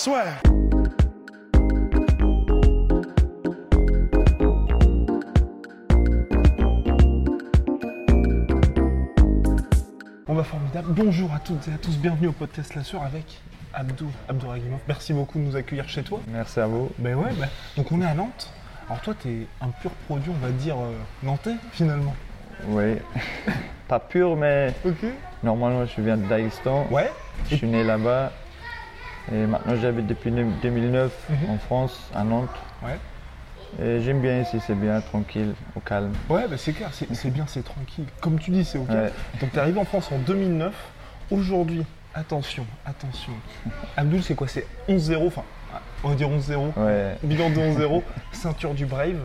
Swear. On va formidable. Bonjour à toutes et à tous. Bienvenue au podcast La Soeur avec Abdou Abdouragimov. Merci beaucoup de nous accueillir chez toi. Merci à vous. Ben ouais, ben, donc on est à Nantes. Alors toi, t'es un pur produit, on va dire, euh, nantais finalement. Oui. Pas pur, mais Ok. normalement je viens de Daghestan. Ouais. Je suis né là-bas. Et maintenant j'habite depuis 2009 Mhm. en France, à Nantes. Ouais. Et j'aime bien ici, c'est bien, tranquille, au calme. Ouais, ben c'est clair, c'est bien, c'est tranquille. Comme tu dis, c'est ok. Ouais. Donc t'es arrivé en France en 2009. Aujourd'hui, attention, attention. Abdul, c'est quoi? C'est 11-0, enfin, on va dire 11-0. Ouais. Bilan de 11-0, ceinture du Brave.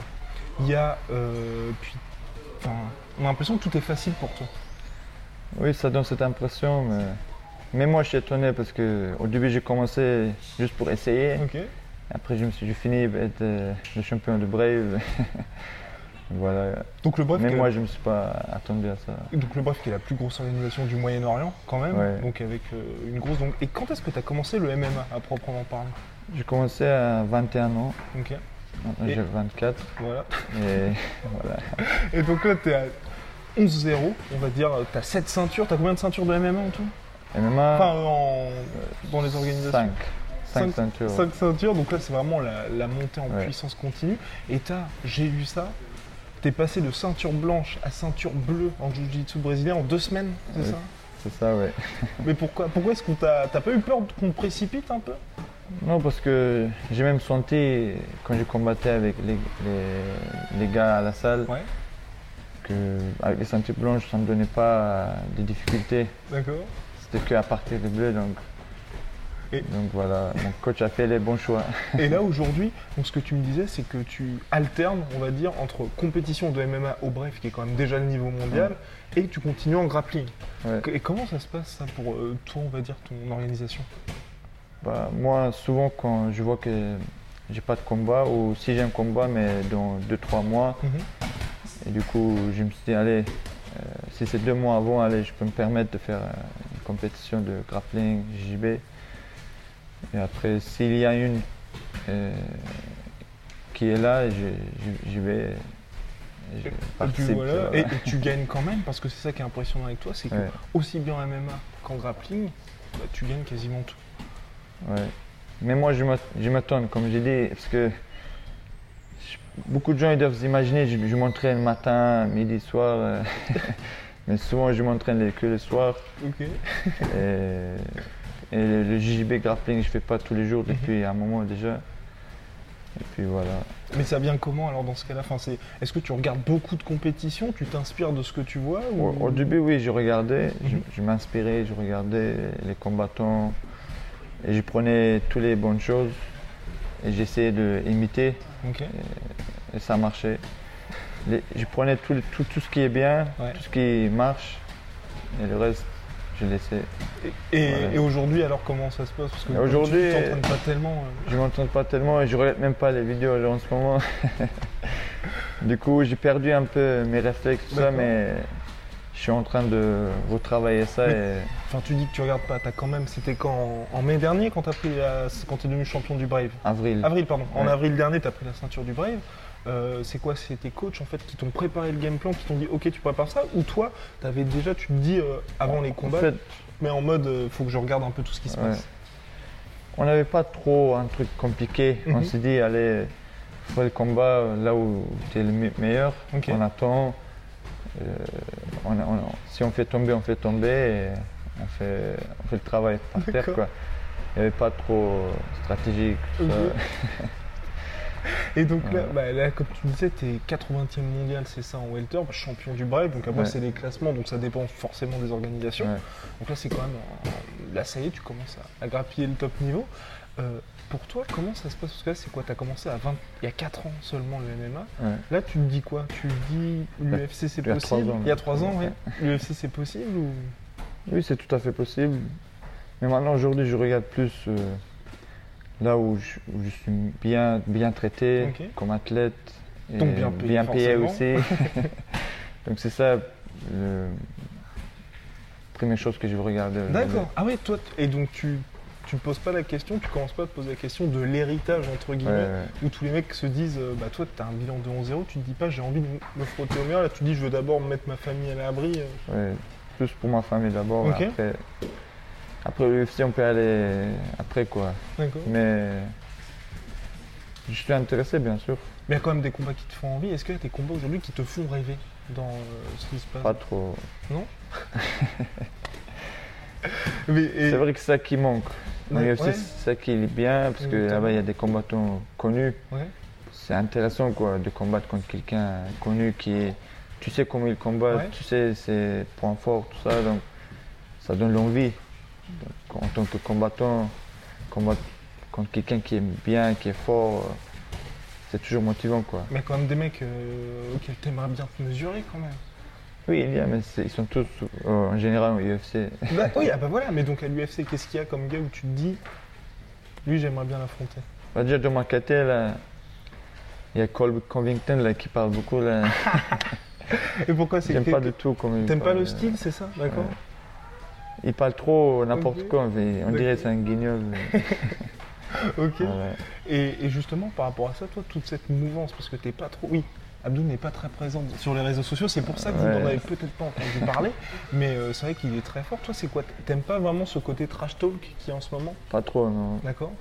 Il y a. euh, puis, enfin, on a l'impression que tout est facile pour toi. Oui, ça donne cette impression, mais, mais moi je suis étonné parce que au début j'ai commencé juste pour essayer. Après je me suis j'ai fini être euh, le champion de Brave. voilà. Donc le Brave, est moi la- je me suis pas attendu à ça. donc le Brave qui est la plus grosse organisation du Moyen-Orient, quand même. Ouais. Donc avec euh, une grosse. Donc, et quand est-ce que tu as commencé le MMA à proprement parler? J'ai commencé à 21 ans, maintenant j'ai 24. Voilà. Et voilà. Et donc là, tu es à 11-0, on va dire. Tu as 7 ceintures. Tu as combien de ceintures de MMA en tout? MMA, Enfin, en, dans les organisations 5. 5 Cinq- ceintures. 5 ceintures, donc là c'est vraiment la, la montée en Ouais. puissance continue. Et t'as, j'ai lu ça, t'es passé de ceinture blanche à ceinture bleue en jiu-jitsu brésilien en deux semaines, c'est Oui. ça? C'est ça, ouais. Mais pourquoi Pourquoi est-ce qu'on t'a, t'as pas eu peur qu'on te précipite un peu? Non, parce que j'ai même senti, quand je combattais avec les, les, les gars à la salle, Ouais. que avec les ceintures blanches, ça ne me donnait pas de difficultés. D'accord. C'était qu'à partir des bleus, donc. Et- Donc voilà, mon coach a fait les bons choix. Et là aujourd'hui, ce que tu me disais, c'est que tu alternes, on va dire, entre compétition de MMA au bref, qui est quand même déjà le niveau mondial, et tu continues en grappling. Ouais. Et comment ça se passe ça pour euh, toi, on va dire, ton organisation? Bah, moi, souvent, quand je vois que j'ai pas de combat, ou si j'ai un combat, mais dans 2-3 mois, Et du coup, je me suis dit, allez, si c'est deux mois avant, allez, je peux me permettre de faire euh, une compétition de grappling, JB. Et après, s'il y a une euh, qui est là, j'y vais. et je Et, puis participe, voilà, voilà. et, et tu gagnes quand même, parce que c'est ça qui est impressionnant avec toi, c'est que Ouais. aussi bien en MMA qu'en grappling, bah, tu gagnes quasiment tout. Ouais. Mais moi, je m'att- je m'attends, comme j'ai dit, parce que beaucoup de gens ils doivent s'imaginer, je, je m'entraîne matin, midi, soir. euh, mais souvent, je m'entraîne que le soir. Et, et le, le JJB grappling, je fais pas tous les jours depuis un moment déjà. Et puis voilà. Mais ça vient comment alors dans ce cas-là? Enfin, Est-ce que tu regardes beaucoup de compétitions? Tu t'inspires de ce que tu vois ou... Au, au début, oui, je regardais, je, Mhm. je m'inspirais, je regardais les combattants et je prenais toutes les bonnes choses et j'essayais d'imiter Ok. et ça marchait. Les- je prenais tout, tout, tout ce qui est bien, Ouais. tout ce qui marche et le reste, je laissais. Et, et- Voilà. et aujourd'hui alors comment ça se passe? Parce que aujourd'hui, tu t'entraînes pas tellement. euh, Je m'entends pas tellement et je regarde même pas les vidéos là, en ce moment. du coup, j'ai perdu un peu mes réflexes, tout ça, mais je suis en train de retravailler ça et Enfin, tu dis que tu regardes pas. T'as quand même. C'était quand en mai dernier quand t'as pris la... quand t'es devenu champion du Brave. avril. Avril, pardon. En avril dernier, tu as pris la ceinture du Brave. Euh, c'est quoi C'est tes coachs en fait qui t'ont préparé le game plan, qui t'ont dit ok tu prépares ça Ou toi, t'avais déjà, tu te dis euh, avant les combats, En fait, mais en mode euh, faut que je regarde un peu tout ce qui se Ouais. passe. on n'avait pas trop un truc compliqué. On Mhm. s'est dit, allez, fais le combat là où tu es le me- meilleur. On attend. Euh, on- on- si on fait tomber, on fait tomber et on fait, on fait le travail par terre. Quoi. Il n'y avait pas trop stratégique. Et donc là, Ouais. bah, là, comme tu disais, tu es 80e mondial, c'est ça en welter, bah, champion du Brave. Donc après, Ouais. c'est les classements, donc ça dépend forcément des organisations. Ouais. Donc là, c'est quand même. un- Là, ça y est, tu commences à, à grappiller le top niveau. Euh, pour toi, comment ça se passe? Parce que là, c'est quoi? Tu as commencé à 20, il y a 4 ans seulement le MMA. Ouais. Là, tu te dis quoi? Tu te dis l'UFC c'est possible? Il y a là. 3 ans, oui. L'UFC c'est possible ou... Oui, c'est tout à fait possible. Mais maintenant, aujourd'hui, je regarde plus euh, là où je, où je suis bien, bien traité comme athlète. Et Donc bien payé, aussi. Donc c'est ça la première chose que je veux regarder. D'accord. Ah ouais, toi, et donc tu tu ne poses pas la question, tu commences pas à te poser la question de l'héritage, entre guillemets, où tous les mecs se disent euh, Bah, toi, tu as un bilan de 11-0, tu te dis pas J'ai envie de me frotter au mur. Là, tu dis Je veux d'abord mettre ma famille à l'abri. Euh. Ouais, plus pour ma famille d'abord. Après, après l'UFC, on peut aller après, quoi. D'accord. Mais je suis intéressé, bien sûr. Mais il y a quand même des combats qui te font envie. Est-ce qu'il y a des combats aujourd'hui qui te font rêver dans ce qui se passe? Pas trop. Non? C'est vrai que c'est ça qui manque. Mais c'est ça qui est bien, parce que là-bas, il y a des combattants connus. C'est intéressant quoi, de combattre contre quelqu'un connu qui est. Tu sais comment il combat, tu sais ses points forts, tout ça, donc ça donne l'envie. En tant que combattant, combattre contre quelqu'un qui est bien, qui est fort, c'est toujours motivant quoi. Mais quand même des mecs euh, auxquels tu aimerais bien te mesurer quand même. Oui, il y a, mais ils sont tous euh, en général au UFC. Bah, oui, ah bah voilà, mais donc à l'UFC, qu'est-ce qu'il y a comme gars où tu te dis, lui j'aimerais bien l'affronter? Bah, Déjà dans ma là, il y a Colby Covington là, qui parle beaucoup. Là. Et pourquoi c'est J'aime pas du tout comme T'aimes pas le style, c'est ça? D'accord Il parle trop n'importe quoi, on dirait c'est un guignol. ok. Et, et, justement, par rapport à ça, toi, toute cette mouvance, parce que t'es pas trop. Oui, Abdou n'est pas très présent sur les réseaux sociaux, c'est pour ça que vous n'en avez peut-être pas entendu parler, mais euh, c'est vrai qu'il est très fort. Toi, c'est quoi? T'aimes pas vraiment ce côté trash talk qui est en ce moment? Pas trop, non. D'accord.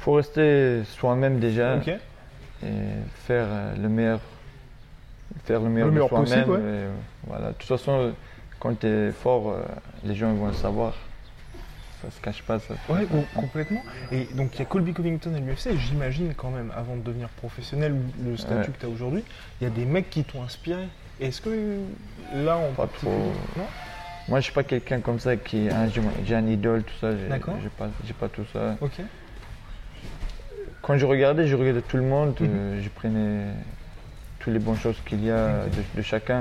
Faut rester soi-même déjà et faire euh, le meilleur, faire le meilleur, de soi-même. voilà. De toute façon, quand tu es fort, euh, les gens vont le savoir ça se cache pas. Ça. Ouais, complètement. Et donc il y a Colby Covington à l'UFC, j'imagine quand même, avant de devenir professionnel ou le statut que tu as aujourd'hui, il y a des mecs qui t'ont inspiré. Est-ce que là, on Pas trop. Non Moi, je suis pas quelqu'un comme ça qui. Hein, j'ai un idole, tout ça. D'accord. J'ai pas, pas tout ça. Ok. Quand je regardais, je regardais tout le monde. Mhm. Euh, je prenais toutes les bonnes choses qu'il y a de chacun.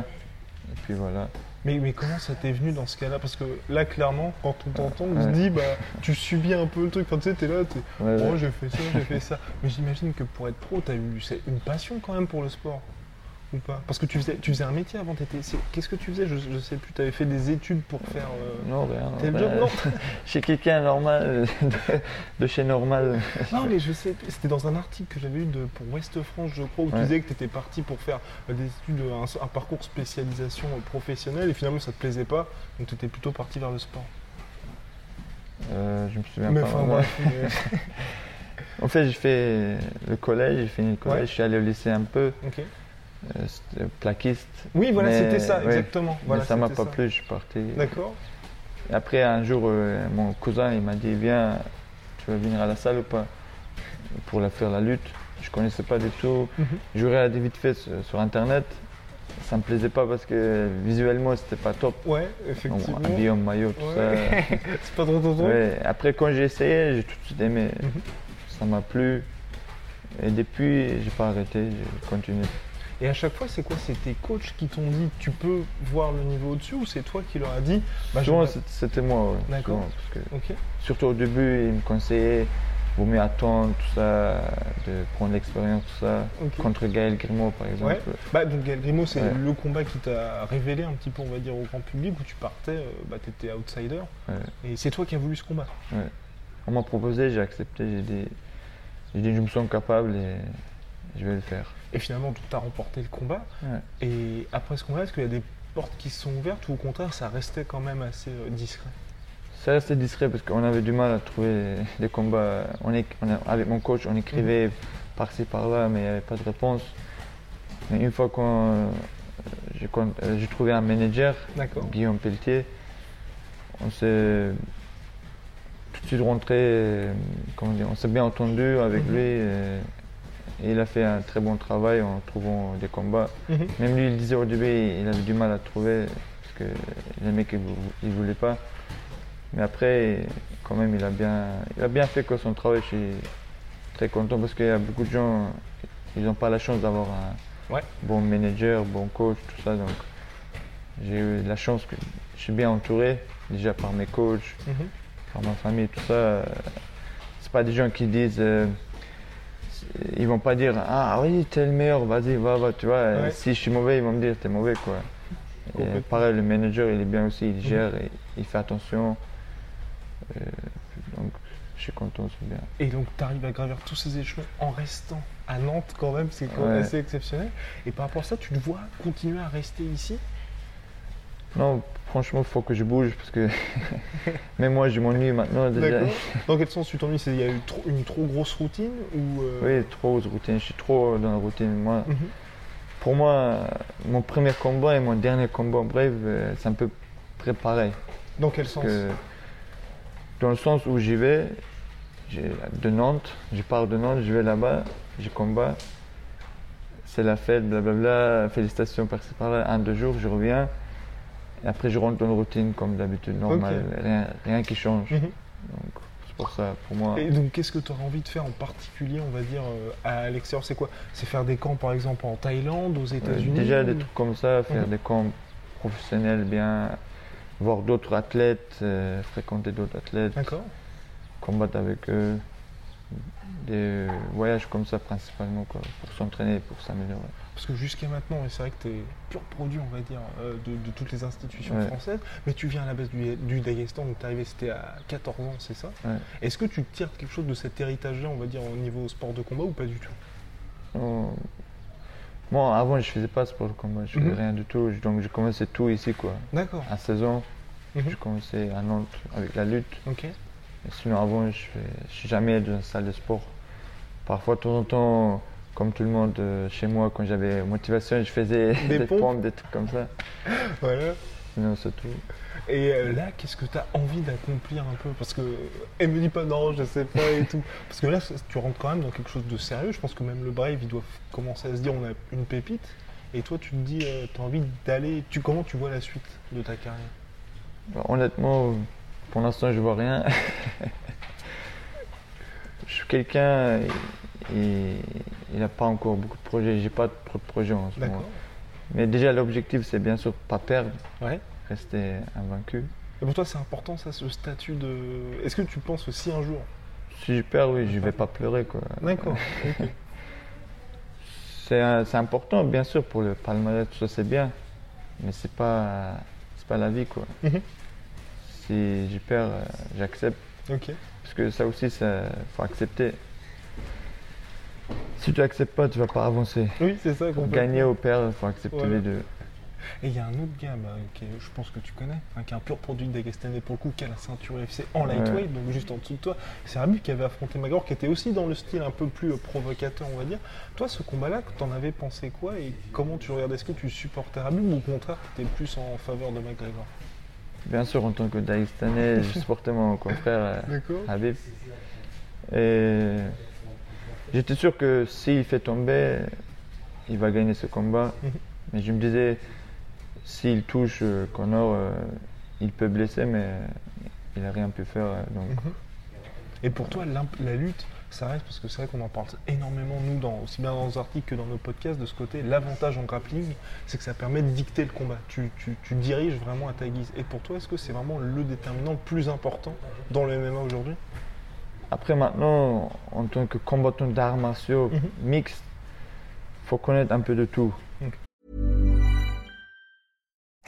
Et puis voilà. Mais, mais comment ça t'est venu dans ce cas-là? Parce que là, clairement, quand on t'entend, on se dit, bah, tu subis un peu le truc. Enfin, tu sais, t'es là, t'es, oh, j'ai fait ça, j'ai fait ça. Mais j'imagine que pour être pro, t'as eu une passion quand même pour le sport ou pas? Parce que tu faisais, tu faisais un métier avant, qu'est-ce que tu faisais? Je, je sais plus, tu avais fait des études pour faire. Euh, non, rien. Non, job, non? Chez quelqu'un normal, de, chez Normal. non, mais je sais, c'était dans un article que j'avais eu de, pour Ouest France, je crois, où tu disais que tu étais parti pour faire euh, des études, un, parcours spécialisation professionnelle et finalement ça te plaisait pas, donc tu étais plutôt parti vers le sport. Euh, je me souviens mais pas. en fait, j'ai fait le collège, j'ai fini le collège, je suis allé au lycée un peu. Euh, plaquiste. Oui, voilà, c'était ça, exactement. Voilà, ça m'a pas plu, je suis parti. D'accord. Après, un jour, euh, mon cousin, il m'a dit Viens, tu vas venir à la salle ou pas Pour la faire la lutte. Je connaissais pas du tout. Mm -hmm. J'aurais vite fait sur, internet. Ça me plaisait pas parce que visuellement, c'était pas top. Ouais, effectivement. habillé en maillot, tout ça. C'est pas trop ouais. Après, quand j'ai essayé, j'ai tout de suite aimé. Mhm. Ça m'a plu. Et depuis, j'ai pas arrêté, j'ai continué. Et à chaque fois, c'est quoi? C'est tes coachs qui t'ont dit tu peux voir le niveau au-dessus ou c'est toi qui leur as dit bah, Souvent, c'était moi. D'accord. Surtout au début, ils me conseillaient vaut mieux attendre, tout ça, de prendre l'expérience, tout ça. Contre Gaël Grimaud, par exemple. Bah, donc Gaël Grimaud, c'est le combat qui t'a révélé un petit peu, on va dire, au grand public, où tu partais, euh, bah, tu étais outsider. Et c'est toi qui as voulu ce combat. On m'a proposé, j'ai accepté, j'ai dit, dit, je me sens capable et je vais le faire. Et finalement, tu as remporté le combat. Et après ce combat, est-ce qu'il y a des portes qui se sont ouvertes ou au contraire, ça restait quand même assez euh, discret? Ça restait discret parce qu'on avait du mal à trouver des combats. On est, avec mon coach, on écrivait mhm. par-ci par-là, mais il n'y avait pas de réponse. Mais une fois que euh, j'ai trouvé un manager, Guillaume Pelletier, on s'est tout de suite rentré, euh, comment dire, on s'est bien entendu avec mhm. lui il a fait un très bon travail en trouvant des combats. Mhm. Même lui, il disait au début, il avait du mal à trouver parce que les mecs, ils ne voulaient pas. Mais après, quand même, il a bien, il a bien fait son travail. Je suis très content parce qu'il y a beaucoup de gens, ils n'ont pas la chance d'avoir un bon manager, bon coach, tout ça. Donc, j'ai eu la chance que je suis bien entouré déjà par mes coachs, mhm. par ma famille, tout ça. C'est pas des gens qui disent. Euh, ils vont pas dire ah oui t'es le meilleur vas-y va va tu vois si je suis mauvais ils vont me dire t'es mauvais quoi. Et pareil le manager il est bien aussi il gère il fait attention. Donc, je suis content, c'est bien. Et donc, tu arrives à gravir tous ces échelons en restant à Nantes quand même, c'est quand même assez exceptionnel. Et par rapport à ça, tu te vois continuer à rester ici? Non, franchement, il faut que je bouge parce que même moi, je m'ennuie maintenant. Déjà. Dans quel sens tu t'ennuies? Il y a eu une trop grosse routine ou euh? Oui, trop grosse routine. Je suis trop dans la routine. Moi, mhm. Pour moi, mon premier combat et mon dernier combat bref, euh, c'est un peu très pareil. Dans quel sens? Dans le sens où j'y vais, de Nantes, je pars de Nantes, je vais là-bas, je combat, c'est la fête, blablabla, félicitations par-ci par-là, un, deux jours, je reviens, et après je rentre dans une routine comme d'habitude, normal, rien, rien qui change. Mhm. Donc c'est pour ça, pour moi. Et donc qu'est-ce que tu aurais envie de faire en particulier, on va dire, euh, à l'extérieur? C'est quoi? C'est faire des camps par exemple en Thaïlande, aux États-Unis? Déjà des trucs comme ça, faire mhm. des camps professionnels bien, voir d'autres athlètes, euh, fréquenter d'autres athlètes. Combattre avec eux, des voyages comme ça principalement pour s'entraîner, pour s'améliorer. Parce que jusqu'à maintenant, c'est vrai que tu es pur produit, on va dire, euh, de, toutes les institutions françaises, mais tu viens à la base du, du Daghestan, donc tu es arrivé, c'était à 14 ans, c'est ça Est-ce que tu tires quelque chose de cet héritage-là, on va dire, au niveau sport de combat ou pas du tout? Euh, Moi, avant, je faisais pas de sport de combat, je faisais mhm. rien du tout, donc je commençais tout ici, quoi. D'accord. À 16 ans, mhm. je commençais à Nantes avec la lutte. Ok sinon, avant, je ne suis jamais dans une salle de sport. Parfois, de temps en temps, comme tout le monde euh, chez moi, quand j'avais motivation, je faisais des, pompes. des trucs comme ça. voilà. Sinon, c'est tout. Et euh, là, qu'est-ce que tu as envie d'accomplir un peu? Parce que elle me dit pas non, je sais pas et tout. Parce que là, tu rentres quand même dans quelque chose de sérieux. Je pense que même le Brave, ils doivent commencer à se dire on a une pépite. Et toi, tu te dis, euh, tu as envie d'aller. Tu, comment tu vois la suite de ta carrière? Bah, Honnêtement, pour l'instant, je vois rien. je suis quelqu'un, et il n'a pas encore beaucoup de projets. J'ai pas trop de projets en ce moment. Mais déjà, l'objectif, c'est bien sûr pas perdre, rester invaincu. Et pour toi, c'est important ça, ce statut de. Est-ce que tu penses aussi un jour Si je perds, oui, je vais pas pleurer quoi. D'accord. c'est important, bien sûr, pour le palmarès, tout ça, c'est bien. Mais c'est pas, pas la vie quoi. Si j'ai peur, euh, j'accepte. Parce que ça aussi, il faut accepter. Si tu n'acceptes pas, tu vas pas avancer. Oui, c'est ça. Gagner ou perdre, il faut accepter les deux. Et il y a un autre gars, bah, qui je pense que tu connais, qui est un pur produit d'Agastané pour le coup, qui a la ceinture FC en lightweight, donc juste en dessous de toi. C'est Rabu qui avait affronté Magor, qui était aussi dans le style un peu plus euh, provocateur, on va dire. Toi, ce combat-là, tu en avais pensé quoi et comment tu regardais? Est-ce que tu supportais Rabu ou au contraire, tu étais plus en faveur de McGregor? Bien sûr, en tant que Dagestanais, je supportais mon confrère euh, Habib. Et j'étais sûr que s'il fait tomber, il va gagner ce combat. Mais je me disais, s'il touche euh, Connor, euh, il peut blesser, mais il n'a rien pu faire. Donc. Mhm. Et pour toi, la lutte, ça reste parce que c'est vrai qu'on en parle énormément, nous, dans, aussi bien dans nos articles que dans nos podcasts, de ce côté. L'avantage en grappling, c'est que ça permet de dicter le combat. Tu, diriges vraiment à ta guise. Et pour toi, est-ce que c'est vraiment le déterminant le plus important dans le MMA aujourd'hui? Après, maintenant, en tant que combattant d'arts martiaux mhm. mixtes, il faut connaître un peu de tout.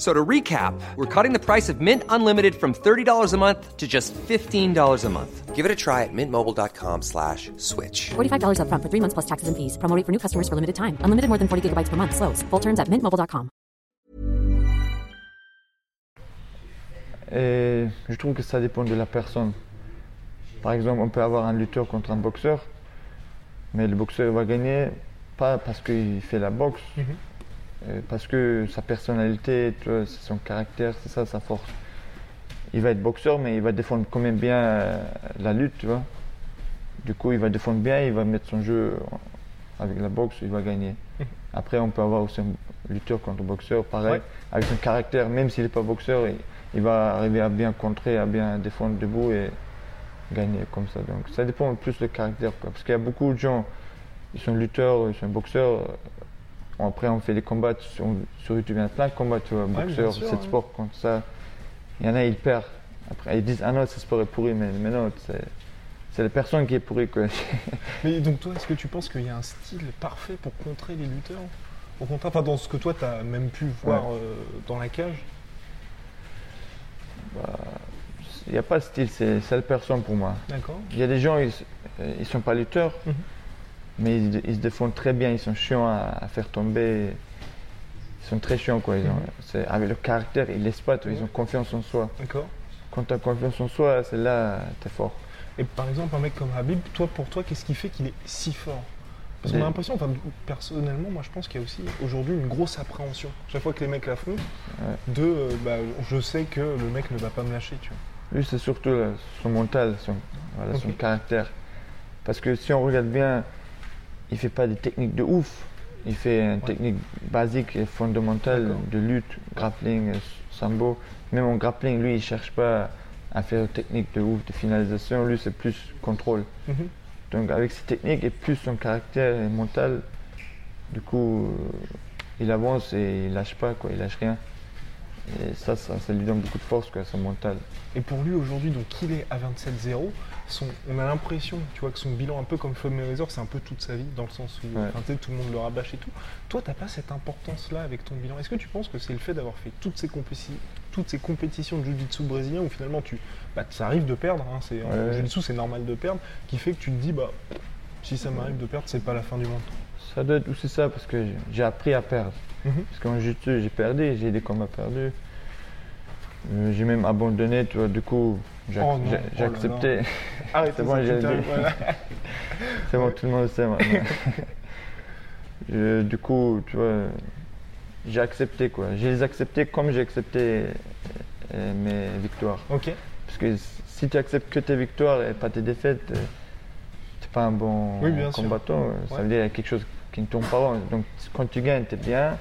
So to recap, we're cutting the price of Mint Unlimited from $30 a month to just $15 a month. Give it a try at mintmobile.com slash switch. $45 up front for three months plus taxes and fees. Promoting for new customers for limited time. Unlimited more than 40 gigabytes per month. Slows. Full terms at mintmobile.com. Et je trouve que ça dépend de la personne. Par exemple, on peut avoir un lutteur contre un boxeur, mais le boxeur va gagner pas parce qu'il fait la boxe, mm -hmm Euh, parce que sa personnalité, c'est son caractère, c'est ça sa force. Il va être boxeur, mais il va défendre quand même bien euh, la lutte, tu vois. Du coup, il va défendre bien, il va mettre son jeu avec la boxe, il va gagner. Après, on peut avoir aussi un lutteur contre boxeur, pareil, avec son caractère, même s'il n'est pas boxeur, il, va arriver à bien contrer, à bien défendre debout et gagner comme ça. Donc, ça dépend plus du caractère, parce qu'il y a beaucoup de gens, ils sont lutteurs, ils sont boxeurs, après, on fait des combats sur, YouTube. Il y a plein de combats, tu vois, boxeurs, cette sport, contre ça. Il y en a, ils perdent Après, ils disent Ah non, ce sport est pourri, mais, mais non, c'est la personne qui est pourrie. Quoi. mais donc, toi, est-ce que tu penses qu'il y a un style parfait pour contrer les lutteurs? Au contraire, enfin, dans ce que toi, tu as même pu voir euh, dans la cage? Bah, Il n'y a pas de style, c'est la personne pour moi. D'accord. Il y a des gens, ils ne sont pas lutteurs, mhm. Mais ils, se défendent très bien, ils sont chiants à, faire tomber. Ils sont très chiants, quoi. Ils mhm. avec le caractère, ils laissent pas, ils ont confiance en soi. D'accord. Quand tu as confiance en soi, c'est là, tu es fort. Et par exemple, un mec comme Habib, toi, pour toi, qu'est-ce qui fait qu'il est si fort? Parce qu'on a l'impression, enfin, personnellement, moi je pense qu'il y a aussi aujourd'hui une grosse appréhension. Chaque fois que les mecs l'affrontent, de euh, bah, je sais que le mec ne va pas me lâcher, tu vois. Lui, c'est surtout son mental, son, son caractère. Parce que si on regarde bien, il fait pas des techniques de ouf. Il fait une technique basique et fondamentale de lutte, grappling, sambo. Même en grappling, lui, il cherche pas à faire une technique de ouf, de finalisation. Lui, c'est plus contrôle. Mhm. Donc, avec ses techniques et plus son caractère mental, du coup, euh, il avance et il lâche pas, quoi. Il lâche rien. Et ça, ça, lui donne beaucoup de force, quoi, son mental. Et pour lui, aujourd'hui, donc, il est à 27-0 on a l'impression, tu vois, que son bilan, un peu comme Floyd Mayweather, c'est un peu toute sa vie, dans le sens où tout le monde le rabâche et tout. Toi, tu n'as pas cette importance-là avec ton bilan? Est-ce que tu penses que c'est le fait d'avoir fait toutes ces, toutes ces compétitions de jiu-jitsu brésilien où finalement, tu, bah, ça arrive de perdre, hein, c'est, en jiu-jitsu, c'est normal de perdre, qui fait que tu te dis, bah, si ça m'arrive de perdre, c'est pas la fin du monde? Ça doit être aussi ça, parce que j'ai appris à perdre. Mhm. Parce qu'en jiu-jitsu, j'ai perdu, j'ai des combats perdus. Euh, j'ai même abandonné, tu vois, du coup, j'ai oh oh accepté. c'est bon, j'ai C'est bon, tout le monde le sait maintenant. du coup, tu vois, j'ai accepté quoi. J'ai les accepté comme j'ai accepté euh, mes victoires. Ok. Parce que si tu acceptes que tes victoires et pas tes défaites, tu euh, n'es pas un bon combattant. Ça veut dire qu'il y a quelque chose qui ne tombe pas. Donc quand tu gagnes, tu es bien.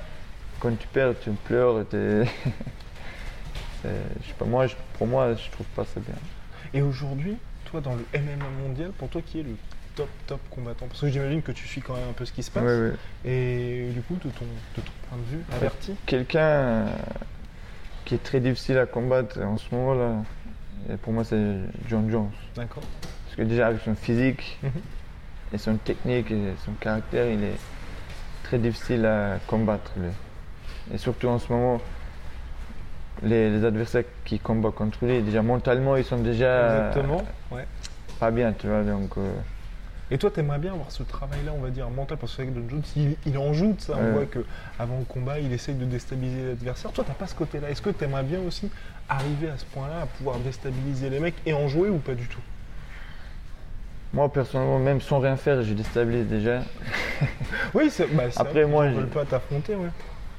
Quand tu perds, tu pleures. je sais pas, moi, pour moi, je trouve pas ça bien. Et aujourd'hui, toi, dans le MMA mondial, pour toi, qui est le top, top combattant? Parce que j'imagine que tu suis quand même un peu ce qui se passe. Et du coup, de ton, de ton point de vue, averti? Quelqu'un euh, qui est très difficile à combattre en ce moment-là, pour moi, c'est John Jones. D'accord. Parce que déjà, avec son physique mhm. Et son technique et son caractère, il est très difficile à combattre. Lui. Et surtout en ce moment, les, adversaires qui combattent contre lui, déjà mentalement, ils sont déjà Exactement, pas bien, tu vois. Donc, euh. Et toi, tu aimerais bien avoir ce travail-là, on va dire, mental, parce que John Jones, il, en joue ça. On voit qu'avant le combat, il essaye de déstabiliser l'adversaire. Toi, tu pas ce côté-là. Est-ce que tu aimerais bien aussi arriver à ce point-là, à pouvoir déstabiliser les mecs et en jouer ou pas du tout? Moi, personnellement, même sans rien faire, je déstabilise déjà. oui, c'est. Bah, Après, moi, je. pas t'affronter, ouais.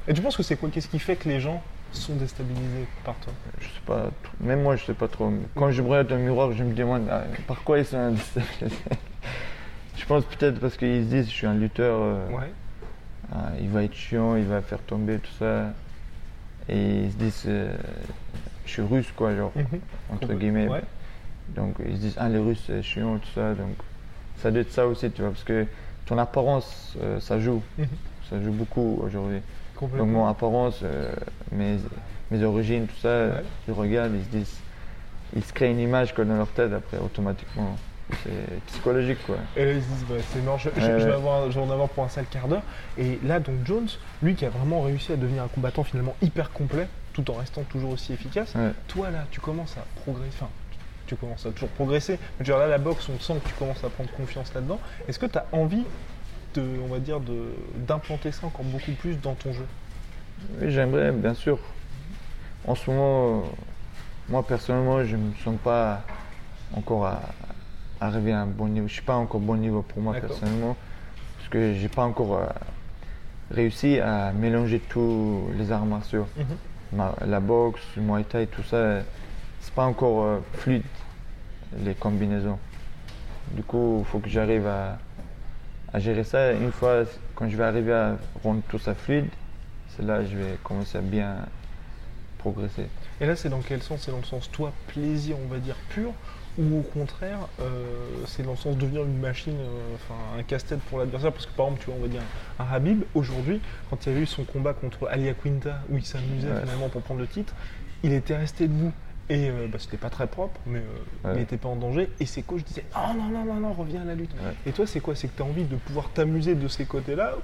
Et tu penses que c'est quoi Qu'est-ce qui fait que les gens sont déstabilisés par toi? Je sais pas, même moi je sais pas trop. Quand je regarde un miroir, je me demande ah, par quoi ils sont déstabilisés? je pense peut-être parce qu'ils se disent je suis un lutteur, euh, ouais. Ah, il va être chiant, il va faire tomber tout ça. Et ils se disent euh, je suis russe quoi, genre, mhm. entre guillemets. Donc ils se disent ah les Russes c'est chiant, tout ça. Donc ça doit être ça aussi, tu vois, parce que ton apparence euh, ça joue. Mhm. Ça joue beaucoup aujourd'hui. Donc mon apparence, euh, mes, mes, origines, tout ça, ils regardent, ils se disent, ils se créent une image dans leur tête après automatiquement. C'est psychologique quoi. Et là ils se disent bah, c'est mort, je, vais avoir, en avoir pour un sale quart d'heure. Et là donc Jones, lui qui a vraiment réussi à devenir un combattant finalement hyper complet, tout en restant toujours aussi efficace, toi là tu commences à progresser, enfin tu commences à toujours progresser, mais genre là la boxe on sent que tu commences à prendre confiance là-dedans. Est-ce que tu as envie on va dire, d'implanter ça encore beaucoup plus dans ton jeu? Oui, j'aimerais, bien sûr. En ce moment, moi personnellement, je ne me sens pas encore à, arriver à un bon niveau. Je ne suis pas encore bon niveau pour moi personnellement, parce que je n'ai pas encore euh, réussi à mélanger tous les arts martiaux. Mhm. la boxe, le muay thai, tout ça, c'est pas encore euh, fluide, les combinaisons. Du coup, il faut que j'arrive à, à gérer ça. Une fois, quand je vais arriver à rendre tout ça fluide, c'est là que je vais commencer à bien progresser. Et là, c'est dans quel sens? C'est dans le sens, toi, plaisir, on va dire, pur? Ou au contraire, euh, c'est dans le sens de devenir une machine, euh, enfin un casse-tête pour l'adversaire? Parce que par exemple, tu vois, on va dire un Habib, aujourd'hui, quand il y avait eu son combat contre Alia Quinta, où il s'amusait finalement pour prendre le titre, il était resté debout Et euh, bah, c'était pas très propre, mais euh, il n'était pas en danger. Et ses coachs disaient Oh non, non, non, non, reviens à la lutte. Et toi, c'est quoi? C'est que tu as envie de pouvoir t'amuser de ces côtés-là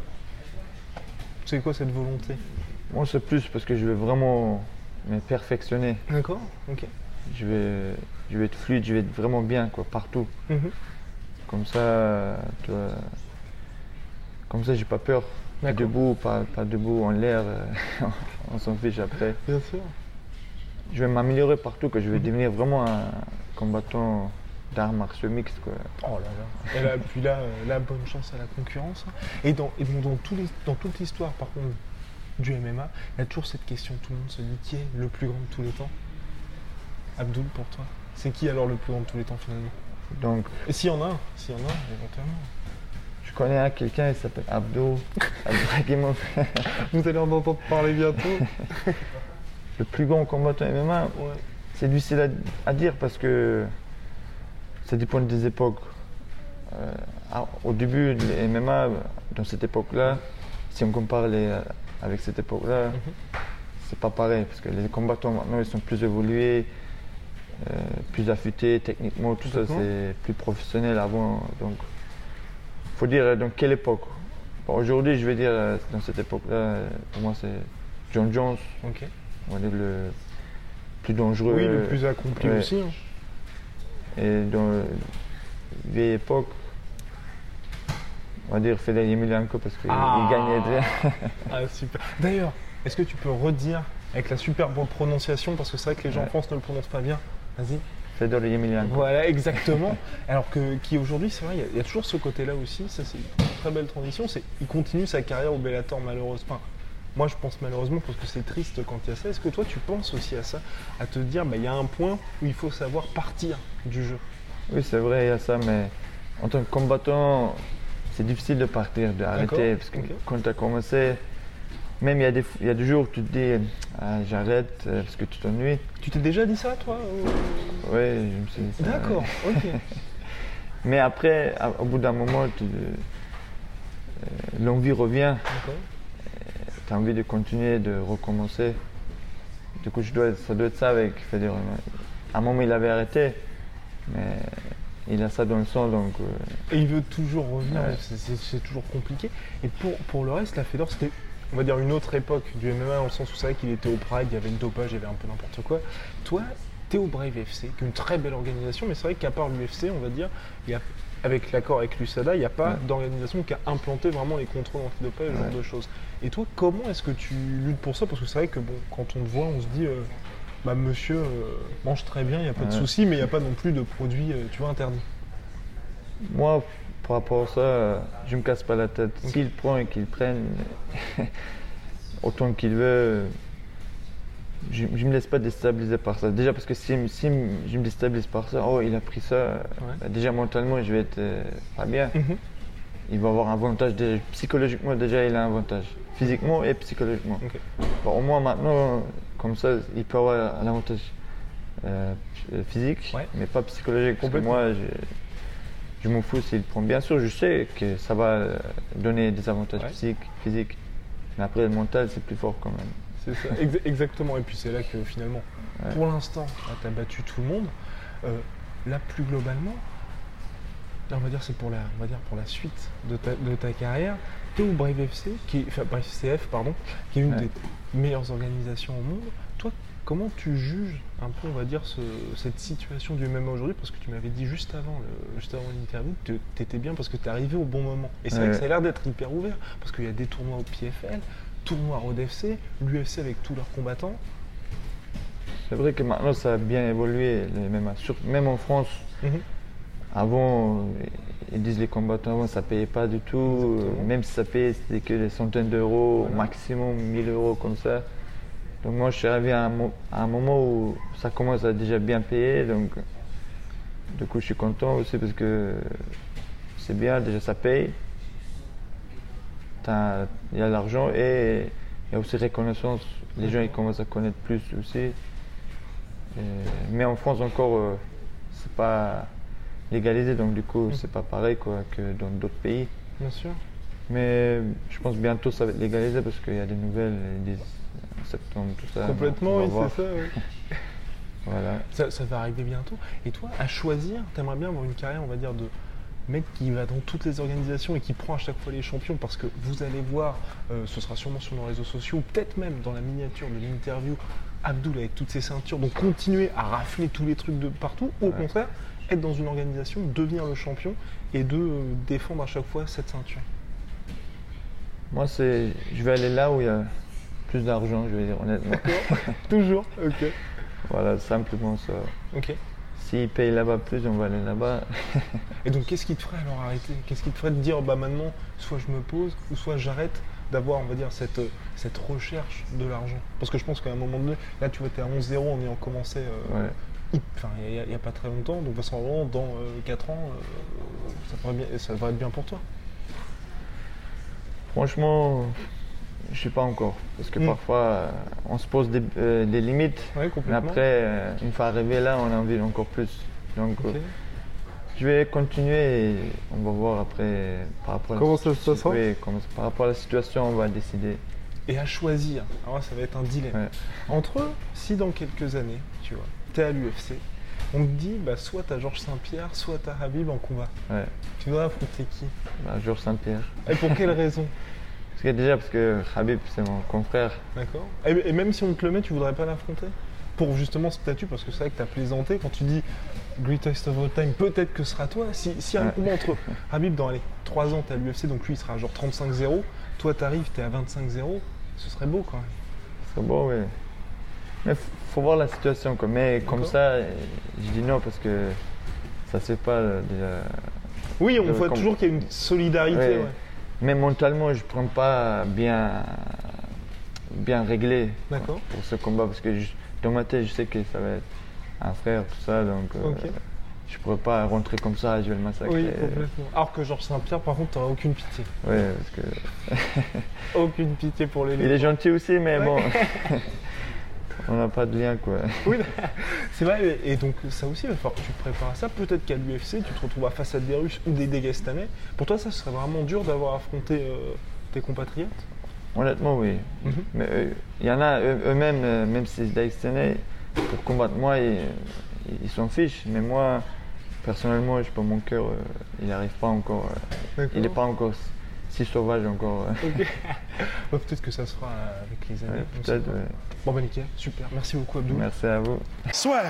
C'est quoi cette volonté? Moi, c'est plus parce que je veux vraiment me perfectionner. D'accord, ok. Je vais, je vais être fluide, je vais être vraiment bien, quoi, partout. Mhm. Comme ça, tu vois, comme ça, j'ai pas peur. Debout, pas, pas debout en l'air, euh, on s'en fiche après. Bien sûr je vais m'améliorer partout, que je vais devenir vraiment un combattant d'arts martiaux mixtes. Quoi. Oh là là. Et puis là, euh, la bonne chance à la concurrence. Et dans, dans, dans toute l'histoire, par contre, du MMA, il y a toujours cette question, tout le monde se dit qui est le plus grand de tous les temps? Abdul pour toi C'est qui alors le plus grand de tous les temps finalement? Donc, Et s'il y en a un, s'il y en a un, éventuellement. Je connais quelqu'un, il s'appelle Abdul. Vous allez en entendre parler bientôt. le plus grand combattant MMA, c'est difficile à, dire parce que ça dépend des époques. Euh, au début, les MMA, dans cette époque-là, si on compare avec cette époque-là, mhm. c'est pas pareil parce que les combattants maintenant ils sont plus évolués, euh, plus affûtés techniquement, tout ça c'est plus professionnel avant. Donc, faut dire dans quelle époque? Aujourd'hui, je vais dire dans cette époque-là, pour moi c'est John Jones on va dire le plus dangereux. Oui, le plus accompli aussi. Hein. Et dans la vieille époque, on va dire Fedor Emelianenko parce qu'il ah. gagnait déjà. ah, super. D'ailleurs, est-ce que tu peux redire avec la super bonne prononciation parce que c'est vrai que les gens en France ne le prononcent pas bien. Vas-y. Fedor Emelianenko. Voilà, exactement. Alors que qui aujourd'hui, c'est vrai, il y, a toujours ce côté-là aussi. Ça, c'est une très belle transition. C'est il continue sa carrière au Bellator malheureusement. Moi, je pense malheureusement parce que c'est triste quand il y a ça. Est-ce que toi, tu penses aussi à ça, à te dire, bah, il y a un point où il faut savoir partir du jeu? Oui, c'est vrai, il y a ça, mais en tant que combattant, c'est difficile de partir, d'arrêter, parce que quand tu as commencé, même il y, a des, il y a des jours où tu te dis, ah, j'arrête euh, parce que tu t'ennuies. Tu t'es déjà dit ça, toi Oui, je me suis dit ça. D'accord, ok. mais après, au bout d'un moment, euh, l'envie revient. D'accord tu as envie de continuer, de recommencer. Du coup, je dois, ça doit être ça avec Federer. À un moment, il avait arrêté, mais il a ça dans le sang. Donc, euh, Et il veut toujours revenir, c'est toujours compliqué. Et pour, pour le reste, la Fedor, c'était, on va dire, une autre époque du MMA, dans le sens où c'est vrai qu'il était au Pride, il y avait une dopage, il y avait un peu n'importe quoi. Toi, tu es au Brave FC, qui est une très belle organisation, mais c'est vrai qu'à part l'UFC, on va dire, il y a avec l'accord avec l'USADA, il n'y a pas d'organisation qui a implanté vraiment les contrôles antidopage, ce genre de choses. Et toi, comment est-ce que tu luttes pour ça? Parce que c'est vrai que bon, quand on te voit, on se dit, euh, bah, monsieur euh, mange très bien, il n'y a pas de souci, mais il n'y a pas non plus de produits, euh, tu vois, interdits. Moi, par rapport à ça, je ne me casse pas la tête. S'il prend et qu'il prenne autant qu'il veut, je ne me laisse pas déstabiliser par ça. Déjà parce que si, je me déstabilise par ça, oh il a pris ça, bah, déjà mentalement je vais être pas bien. Mhm. Il va avoir un avantage, psychologiquement déjà il a un avantage, physiquement et psychologiquement. au moins maintenant, comme ça, il peut avoir un avantage euh, physique, mais pas psychologique. Parce que moi, je, je m'en fous s'il prend. Bien sûr, je sais que ça va donner des avantages physiques, physiques, mais après le mental c'est plus fort quand même. C'est ça, exactement. Et puis c'est là que finalement, pour l'instant, tu as battu tout le monde. Euh, là, plus globalement, on va dire c'est pour la, on va dire pour la suite de ta, de ta carrière. Es au Brave FC, qui, enfin Brave CF, pardon, qui est une des meilleures organisations au monde. Toi, comment tu juges un peu, on va dire, cette situation du MMA aujourd'hui? Parce que tu m'avais dit juste avant, juste avant l'interview, que tu étais bien parce que tu es arrivé au bon moment. Et c'est vrai que ça a l'air d'être hyper ouvert, parce qu'il y a des tournois au PFL, tournoi Road FC, l'UFC avec tous leurs combattants. C'est vrai que maintenant ça a bien évolué, même, même en France. Mhm. Avant, ils disent les combattants avant ça payait pas du tout. Même si ça payait, c'était que des centaines d'euros, maximum 1000 euros comme ça. Donc moi je suis arrivé à un, moment où ça commence à déjà bien payer. Donc du coup je suis content aussi parce que c'est bien, déjà ça paye il y a l'argent et il y a aussi reconnaissance. Les gens ils commencent à connaître plus aussi. mais en France encore, euh, c'est pas légalisé, donc du coup, c'est pas pareil quoi, que dans d'autres pays. Bien sûr. Mais je pense bientôt ça va être légalisé parce qu'il y a des nouvelles, disent septembre, tout ça. Complètement, oui, c'est ça. Voilà. Ça, ça, va arriver bientôt. Et toi, à choisir, t'aimerais bien avoir une carrière, on va dire, de mec qui va dans toutes les organisations et qui prend à chaque fois les champions parce que vous allez voir, euh, ce sera sûrement sur nos réseaux sociaux, peut-être même dans la miniature de l'interview, Abdul avec toutes ses ceintures, donc continuer à rafler tous les trucs de partout, ou au contraire, être dans une organisation, devenir le champion et de euh, défendre à chaque fois cette ceinture Moi, c'est, je vais aller là où il y a plus d'argent, je vais dire honnêtement. Toujours, ok. Voilà, simplement ça. Ok. S'ils payent là-bas plus, on va aller là-bas. et donc, qu'est-ce qui te ferait alors arrêter? Qu'est-ce qui te ferait de dire, bah maintenant, soit je me pose, ou soit j'arrête d'avoir, on va dire, cette, cette recherche de l'argent? Parce que je pense qu'à un moment donné, là, tu vois, tu es à 11-0 en ayant commencé. Euh, enfin, il n'y a, pas très longtemps, donc dans 4 euh, ans, euh, ça, devrait bien, ça devrait être bien pour toi. Franchement, je sais pas encore. Parce que hmm. parfois, euh, on se pose des, euh, limites. mais après, une fois arrivé là, on a envie encore plus. Donc, je vais continuer et on va voir après par rapport Comment ça se passera Par rapport à la situation, on va décider. Et à choisir, alors ça va être un dilemme. Entre si dans quelques années, tu vois, à l'UFC, on te dit bah, soit tu as Georges Saint-Pierre, soit tu as Habib en combat. Tu dois affronter qui? Bah, Georges Saint-Pierre. Et pour quelle raison? Parce que déjà, parce que Habib, c'est mon confrère. D'accord. Et, même si on te le met, tu voudrais pas l'affronter? Pour justement ce statut, parce que c'est vrai que tu as plaisanté quand tu dis Greatest of all time, peut-être que ce sera toi. Si, si un combat entre Habib dans les 3 ans, tu à l'UFC, donc lui il sera genre 35-0, toi tu arrives, tu es à 25-0, ce serait beau quand même. Ce serait beau, oui. Mais faut voir la situation. Quoi. Mais comme ça, je dis non parce que ça se fait pas déjà. Oui, on voit toujours qu'il y a une solidarité. Mais mentalement, je ne prends pas bien, bien réglé pour ce combat parce que dans ma tête, je sais que ça va être un frère, tout ça. Donc, euh, je ne pourrais pas rentrer comme ça, je vais le massacrer. Oui, complètement. Alors que Georges Saint-Pierre, par contre, tu n'auras aucune pitié. Oui, parce que. aucune pitié pour les Il est gentil aussi, mais bon. On n'a pas de lien, quoi. Oui, c'est vrai. Et donc, ça aussi, il va falloir que tu te prépares à ça. Peut-être qu'à l'UFC, tu te retrouves face à des Russes ou des Dagestanais. Pour toi, ça serait vraiment dur d'avoir affronté euh, tes compatriotes? Honnêtement, oui. Mhm. Mais euh, il y en a eux-mêmes, euh, même si c'est Dagestanais, pour combattre moi, ils s'en fichent. Mais moi, personnellement, je pas mon cœur, il n'arrive pas encore. il n'est pas encore si sauvage encore. Peut-être que ça sera avec les années. Peut-être, Bon, bah nickel, super. Merci beaucoup, Abdou. Merci à vous. Soit.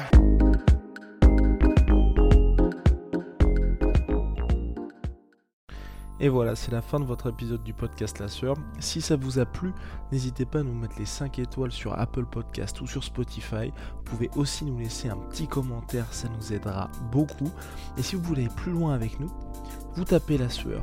Et voilà, c'est la fin de votre épisode du podcast La Sœur. Si ça vous a plu, n'hésitez pas à nous mettre les 5 étoiles sur Apple Podcast ou sur Spotify. Vous pouvez aussi nous laisser un petit commentaire, ça nous aidera beaucoup. Et si vous voulez aller plus loin avec nous, vous tapez La Sueur